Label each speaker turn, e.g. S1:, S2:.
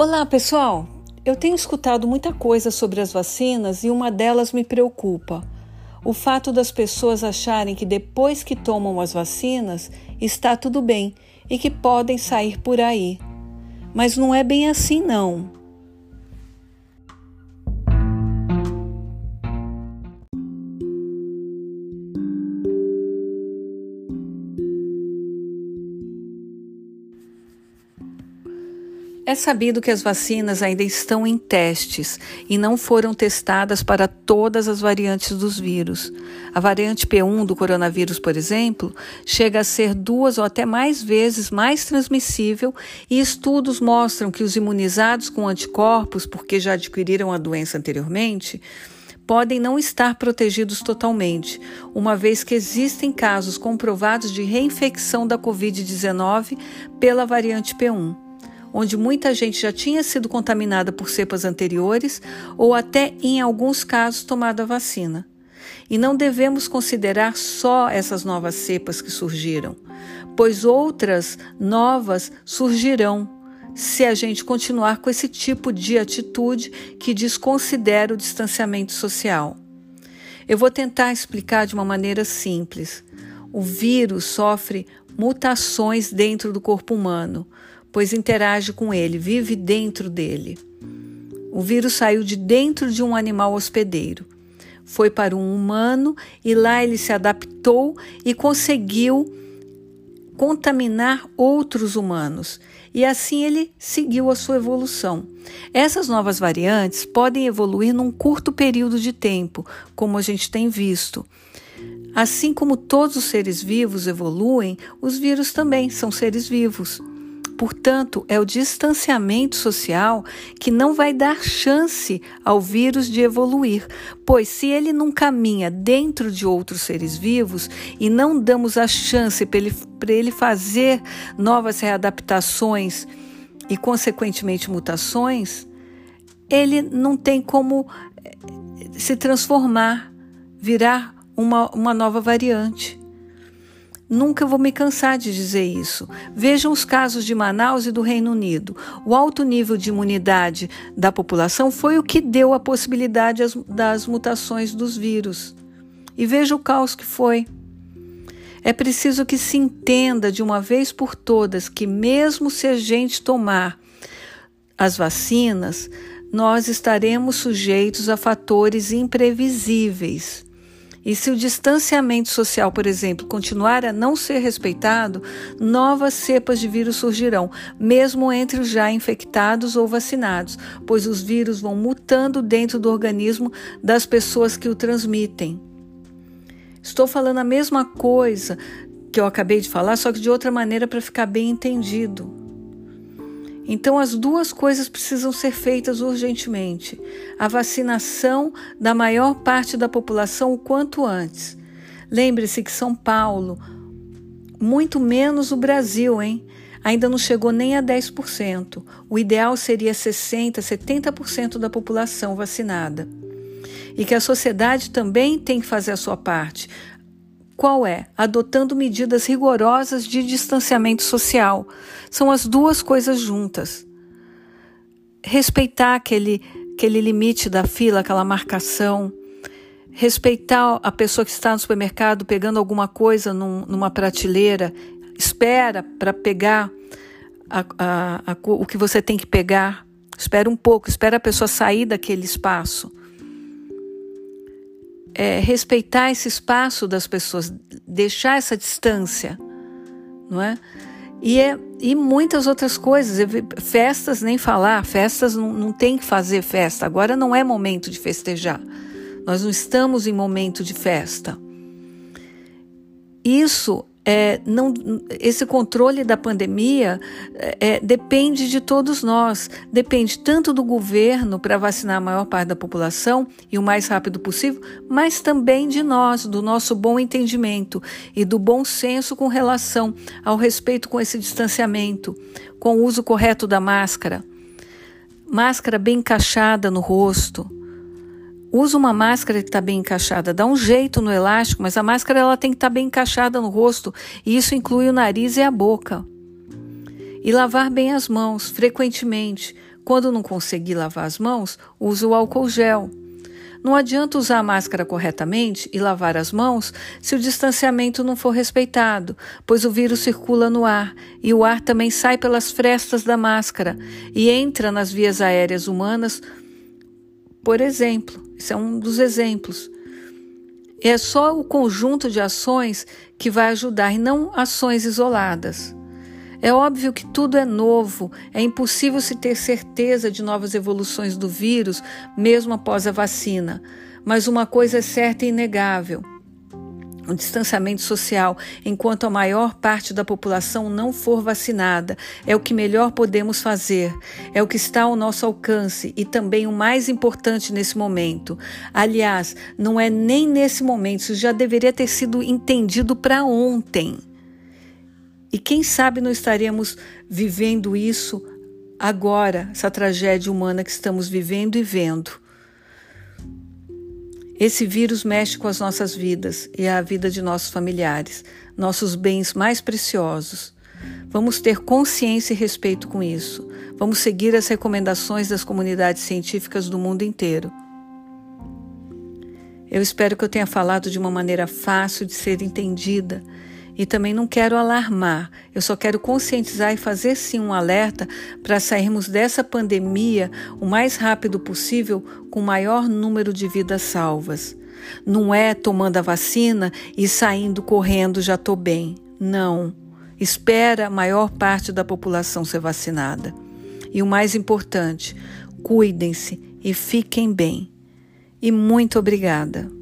S1: Olá, pessoal! Eu tenho escutado muita coisa sobre as vacinas e uma delas me preocupa. O fato das pessoas acharem que depois que tomam as vacinas está tudo bem e que podem sair por aí. Mas não é bem assim, não. É sabido que as vacinas ainda estão em testes e não foram testadas para todas as variantes dos vírus. A variante P1 do coronavírus, por exemplo, chega a ser duas ou até mais vezes mais transmissível e estudos mostram que os imunizados com anticorpos, porque já adquiriram a doença anteriormente, podem não estar protegidos totalmente, uma vez que existem casos comprovados de reinfecção da Covid-19 pela variante P1 onde muita gente já tinha sido contaminada por cepas anteriores ou até, em alguns casos, tomado a vacina. E não devemos considerar só essas novas cepas que surgiram, pois outras novas surgirão se a gente continuar com esse tipo de atitude que desconsidera o distanciamento social. Eu vou tentar explicar de uma maneira simples. O vírus sofre mutações dentro do corpo humano, pois interage com ele, vive dentro dele. O vírus saiu de dentro de um animal hospedeiro, foi para um humano e lá ele se adaptou e conseguiu contaminar outros humanos. E assim ele seguiu a sua evolução. Essas novas variantes podem evoluir num curto período de tempo, como a gente tem visto. Assim como todos os seres vivos evoluem, os vírus também são seres vivos. Portanto, é o distanciamento social que não vai dar chance ao vírus de evoluir, pois se ele não caminha dentro de outros seres vivos e não damos a chance para ele, ele fazer novas readaptações e, consequentemente, mutações, ele não tem como eh, se transformar, virar uma, uma nova variante. Nunca vou me cansar de dizer isso. Vejam os casos de Manaus e do Reino Unido. O alto nível de imunidade da população foi o que deu a possibilidade das mutações dos vírus. E veja o caos que foi. É preciso que se entenda de uma vez por todas que, mesmo se a gente tomar as vacinas, nós estaremos sujeitos a fatores imprevisíveis. E se o distanciamento social, por exemplo, continuar a não ser respeitado, novas cepas de vírus surgirão, mesmo entre os já infectados ou vacinados, pois os vírus vão mutando dentro do organismo das pessoas que o transmitem. Estou falando a mesma coisa que eu acabei de falar, só que de outra maneira para ficar bem entendido. Então, as duas coisas precisam ser feitas urgentemente: a vacinação da maior parte da população o quanto antes. Lembre-se que São Paulo, muito menos o Brasil, hein? Ainda não chegou nem a 10%. O ideal seria 60%, 70% da população vacinada. E que a sociedade também tem que fazer a sua parte. Qual é? Adotando medidas rigorosas de distanciamento social. São as duas coisas juntas. Respeitar aquele, aquele limite da fila, aquela marcação. Respeitar a pessoa que está no supermercado pegando alguma coisa num, numa prateleira. Espera para pegar a, a, a, o que você tem que pegar. Espera um pouco, espera a pessoa sair daquele espaço é, respeitar esse espaço das pessoas, deixar essa distância, não é? E, é, e muitas outras coisas, festas nem falar, festas não, não tem que fazer festa, agora não é momento de festejar, nós não estamos em momento de festa. Isso é, não, esse controle da pandemia é, depende de todos nós, depende tanto do governo para vacinar a maior parte da população e o mais rápido possível, mas também de nós, do nosso bom entendimento e do bom senso com relação ao respeito com esse distanciamento, com o uso correto da máscara. Máscara bem encaixada no rosto, Usa uma máscara que está bem encaixada, dá um jeito no elástico, mas a máscara ela tem que estar tá bem encaixada no rosto e isso inclui o nariz e a boca. E lavar bem as mãos frequentemente, Quando não conseguir lavar as mãos, use o álcool gel. Não adianta usar a máscara corretamente e lavar as mãos se o distanciamento não for respeitado, pois o vírus circula no ar e o ar também sai pelas frestas da máscara e entra nas vias aéreas humanas, por exemplo. Isso é um dos exemplos. É só o conjunto de ações que vai ajudar e não ações isoladas. É óbvio que tudo é novo, é impossível se ter certeza de novas evoluções do vírus, mesmo após a vacina. Mas uma coisa é certa e inegável: o distanciamento social, enquanto a maior parte da população não for vacinada, é o que melhor podemos fazer, é o que está ao nosso alcance e também o mais importante nesse momento. Aliás, não é nem nesse momento, isso já deveria ter sido entendido para ontem. E quem sabe não estaríamos vivendo isso agora, essa tragédia humana que estamos vivendo e vendo. Esse vírus mexe com as nossas vidas e a vida de nossos familiares, nossos bens mais preciosos. Vamos ter consciência e respeito com isso. Vamos seguir as recomendações das comunidades científicas do mundo inteiro. Eu espero que eu tenha falado de uma maneira fácil de ser entendida e também não quero alarmar, eu só quero conscientizar e fazer sim um alerta para sairmos dessa pandemia o mais rápido possível com o maior número de vidas salvas. Não é tomando a vacina e saindo correndo já estou bem. Não. Espera a maior parte da população ser vacinada. E o mais importante, cuidem-se e fiquem bem. E muito obrigada.